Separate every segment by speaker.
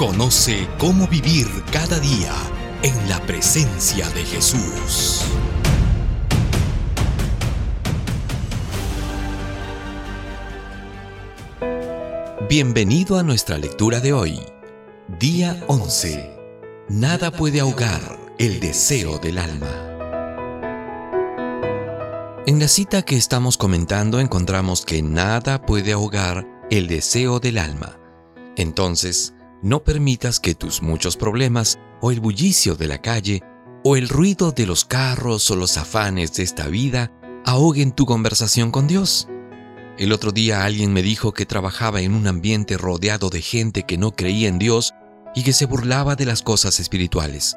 Speaker 1: Conoce cómo vivir cada día en la presencia de Jesús. Bienvenido a nuestra lectura de hoy. Día 11. Nada puede ahogar el deseo del alma. En la cita que estamos comentando encontramos que nada puede ahogar el deseo del alma. Entonces, no permitas que tus muchos problemas o el bullicio de la calle o el ruido de los carros o los afanes de esta vida ahoguen tu conversación con Dios. El otro día alguien me dijo que trabajaba en un ambiente rodeado de gente que no creía en Dios y que se burlaba de las cosas espirituales.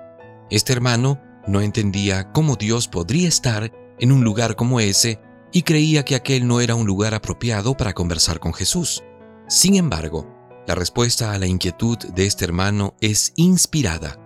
Speaker 1: Este hermano no entendía cómo Dios podría estar en un lugar como ese y creía que aquel no era un lugar apropiado para conversar con Jesús. Sin embargo, la respuesta a la inquietud de este hermano es inspirada.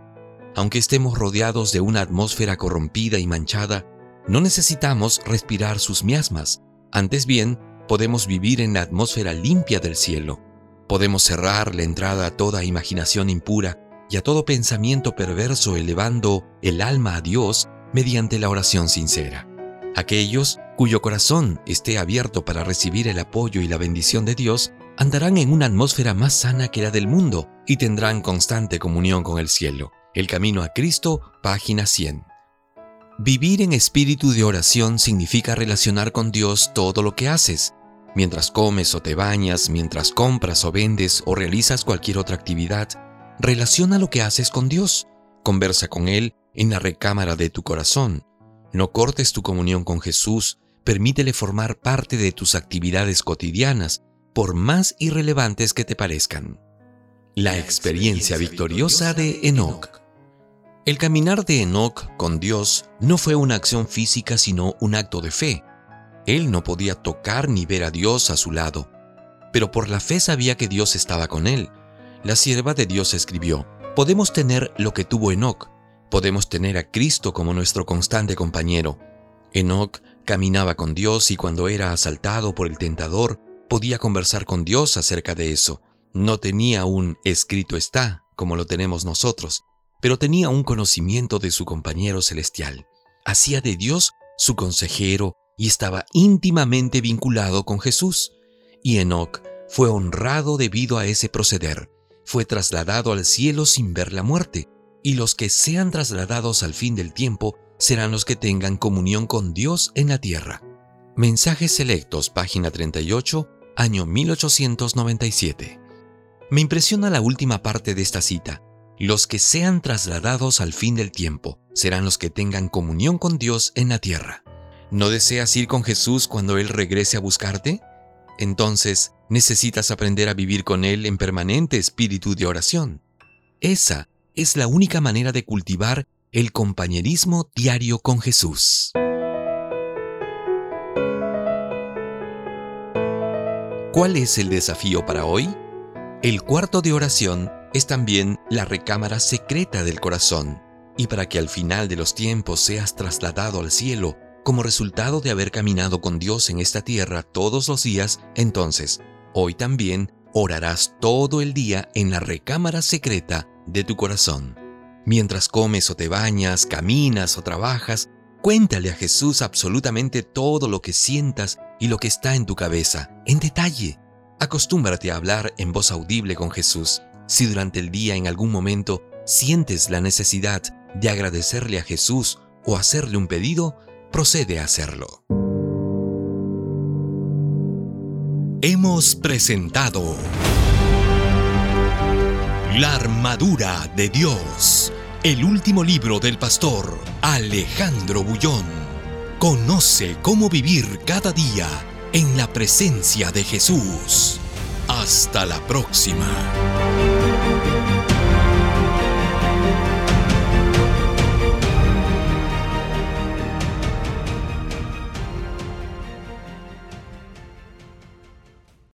Speaker 1: Aunque estemos rodeados de una atmósfera corrompida y manchada, no necesitamos respirar sus miasmas. Antes bien, podemos vivir en la atmósfera limpia del cielo. Podemos cerrar la entrada a toda imaginación impura y a todo pensamiento perverso elevando el alma a Dios mediante la oración sincera. Aquellos cuyo corazón esté abierto para recibir el apoyo y la bendición de Dios andarán en una atmósfera más sana que la del mundo y tendrán constante comunión con el cielo. El Camino a Cristo, página 100. Vivir en espíritu de oración significa relacionar con Dios todo lo que haces. Mientras comes o te bañas, mientras compras o vendes o realizas cualquier otra actividad, Relaciona lo que haces con Dios. Conversa con Él en la recámara de tu corazón. No cortes tu comunión con Jesús. Permítele formar parte de tus actividades cotidianas, por más irrelevantes que te parezcan. La experiencia victoriosa de Enoch. El caminar de Enoch con Dios no fue una acción física, sino un acto de fe. Él no podía tocar ni ver a Dios a su lado, pero por la fe sabía que Dios estaba con él la sierva de Dios escribió, podemos tener lo que tuvo Enoch, podemos tener a Cristo como nuestro constante compañero. Enoch caminaba con Dios y cuando era asaltado por el tentador, podía conversar con Dios acerca de eso. No tenía un escrito está, como lo tenemos nosotros, pero tenía un conocimiento de su compañero celestial. Hacía de Dios su consejero y estaba íntimamente vinculado con Jesús. Y Enoch fue honrado debido a ese proceder fue trasladado al cielo sin ver la muerte, y los que sean trasladados al fin del tiempo serán los que tengan comunión con Dios en la tierra. Mensajes Selectos, página 38, año 1897. Me impresiona la última parte de esta cita. Los que sean trasladados al fin del tiempo serán los que tengan comunión con Dios en la tierra. ¿No deseas ir con Jesús cuando Él regrese a buscarte? Entonces, necesitas aprender a vivir con Él en permanente espíritu de oración. Esa es la única manera de cultivar el compañerismo diario con Jesús. ¿Cuál es el desafío para hoy? El cuarto de oración es también la recámara secreta del corazón, y para que al final de los tiempos seas trasladado al cielo como resultado de haber caminado con Dios en esta tierra todos los días, entonces, hoy también orarás todo el día en la recámara secreta de tu corazón. Mientras comes o te bañas, caminas o trabajas, cuéntale a Jesús absolutamente todo lo que sientas y lo que está en tu cabeza, en detalle. Acostúmbrate a hablar en voz audible con Jesús. Si durante el día en algún momento sientes la necesidad de agradecerle a Jesús o hacerle un pedido, procede a hacerlo. Hemos presentado La armadura de Dios, el último libro del pastor Alejandro Bullón. Conoce cómo vivir cada día en la presencia de Jesús. Hasta la próxima.